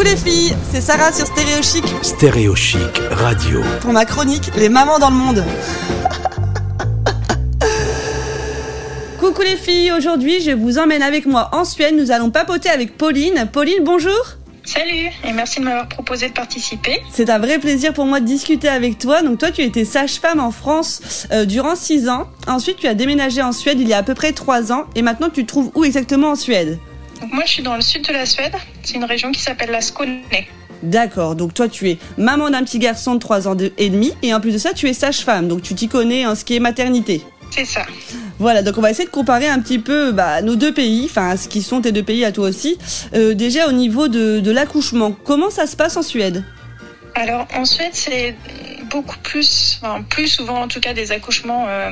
Coucou les filles, c'est Sarah sur Stéréo Chic Stéréo Chic Radio. pour ma chronique Les mamans dans le monde. Coucou les filles, aujourd'hui je vous emmène avec moi en Suède, nous allons papoter avec Pauline. Pauline, bonjour Salut et merci de m'avoir proposé de participer. C'est un vrai plaisir pour moi de discuter avec toi. Donc toi tu étais sage-femme en France euh, durant 6 ans, ensuite tu as déménagé en Suède il y a à peu près 3 ans et maintenant tu te trouves où exactement en Suède? Donc moi je suis dans le sud de la Suède, c'est une région qui s'appelle la Skåne. D'accord, donc toi tu es maman d'un petit garçon de 3 ans et demi et en plus de ça tu es sage-femme, donc tu t'y connais en ce qui est maternité. C'est ça. Voilà, donc on va essayer de comparer un petit peu bah, nos deux pays, enfin ce qui sont tes deux pays à toi aussi. Euh, déjà au niveau de, de l'accouchement, comment ça se passe en Suède? Alors en Suède c'est beaucoup plus, enfin plus souvent en tout cas des accouchements, euh,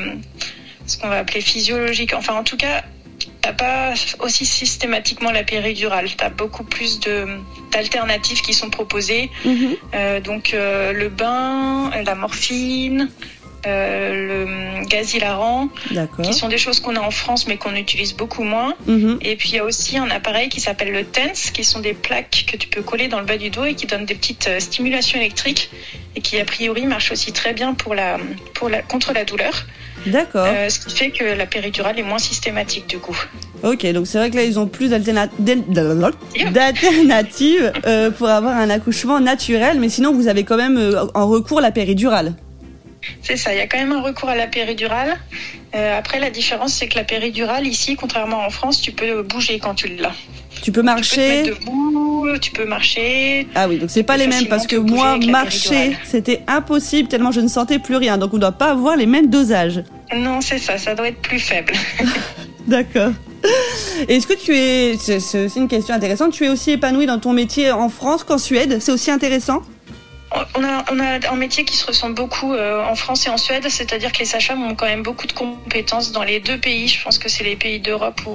ce qu'on va appeler physiologiques. Enfin en tout cas, t'as pas aussi systématiquement la péridurale. T'as beaucoup plus d'alternatives qui sont proposées. Euh, donc euh, le bain, la morphine, euh, le gaz hilarant, qui sont des choses qu'on a en France mais qu'on utilise beaucoup moins. Mhm. Et puis il y a aussi un appareil qui s'appelle le TENS, qui sont des plaques que tu peux coller dans le bas du dos et qui donnent des petites stimulations électriques et qui a priori marchent aussi très bien pour la, pour la, contre la douleur. D'accord. Euh, ce qui fait que la péridurale est moins systématique du coup. Ok, donc c'est vrai que là ils ont plus d'alterna- d'al- d'alternatives euh, pour avoir un accouchement naturel, mais sinon vous avez quand même euh, en recours la péridurale. C'est ça, il y a quand même un recours à la péridurale. Euh, après la différence c'est que la péridurale ici, contrairement en France, tu peux bouger quand tu l'as. Tu peux Tu peux te marcher. mettre debout, tu peux marcher. Ah oui, donc c'est pas les mêmes parce que moi marcher c'était impossible tellement je ne sentais plus rien, donc on doit pas avoir les mêmes dosages. Non, c'est ça, ça doit être plus faible. D'accord. Est-ce que tu es, c'est une question intéressante, tu es aussi épanoui dans ton métier en France qu'en Suède? C'est aussi intéressant? On a, on a un métier qui se ressemble beaucoup euh, en France et en Suède, c'est-à-dire que les sages-femmes ont quand même beaucoup de compétences dans les deux pays. Je pense que c'est les pays d'Europe où,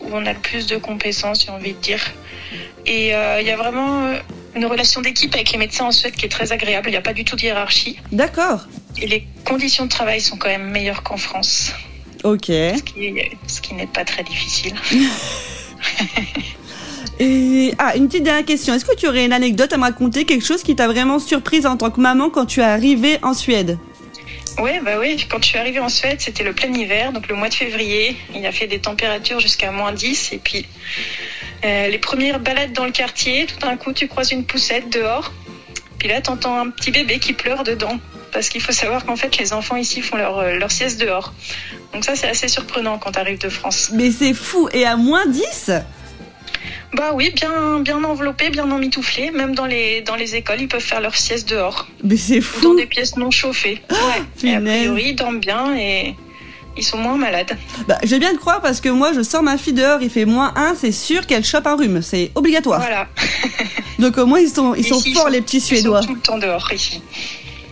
où on a le plus de compétences, j'ai envie de dire. Et euh, il y a vraiment euh, une relation d'équipe avec les médecins en Suède qui est très agréable. Il n'y a pas du tout de hiérarchie. D'accord. Et les conditions de travail sont quand même meilleures qu'en France, Ok. ce qui, ce qui n'est pas très difficile. Et ah, une petite dernière question. Est-ce que tu aurais une anecdote à me raconter, quelque chose qui t'a vraiment surprise en tant que maman quand tu es arrivée en Suède? Oui, bah oui. Quand je suis arrivée en Suède, c'était le plein hiver, donc le mois de février. Il a fait des températures jusqu'à moins 10. Et puis, euh, les premières balades dans le quartier, tout d'un coup, tu croises une poussette dehors. Puis là, t'entends un petit bébé qui pleure dedans. Parce qu'il faut savoir qu'en fait, les enfants ici font leur, euh, leur sieste dehors. Donc ça, c'est assez surprenant quand t'arrives de France. Mais c'est fou. Et à moins 10 Bah oui, bien, bien enveloppé, bien emmitouflé. Même dans les, dans les écoles, ils peuvent faire leur sieste dehors. Mais c'est Ou dans fou. des pièces non chauffées. Ouais. Et a priori, ils dorment bien et ils sont moins malades. Bah, je vais bien te croire parce que moi, je sors ma fille dehors, il fait moins 1, c'est sûr qu'elle chope un rhume. C'est obligatoire. Voilà. Donc au moins, ils sont, ils sont Ici, forts, sont- les petits ils sont Suédois. tout le temps dehors ici.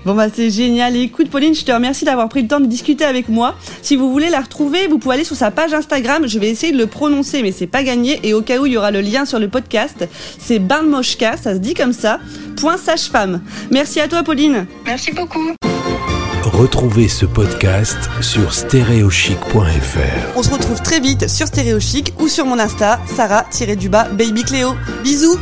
Bon bah c'est génial. Écoute Pauline, je te remercie d'avoir pris le temps de discuter avec moi. Si vous voulez la retrouver, vous pouvez aller sur sa page Instagram. Je vais essayer de le prononcer, mais c'est pas gagné. Et au cas où il y aura le lien sur le podcast, c'est Barnmoshka, ça se dit comme ça. Point sage-femme. Merci à toi Pauline. Merci beaucoup. Retrouvez ce podcast sur stéréochic.fr. On se retrouve très vite sur Stéréo Chic ou sur mon Insta, Sarah-du-bas Baby Cléo. Bisous.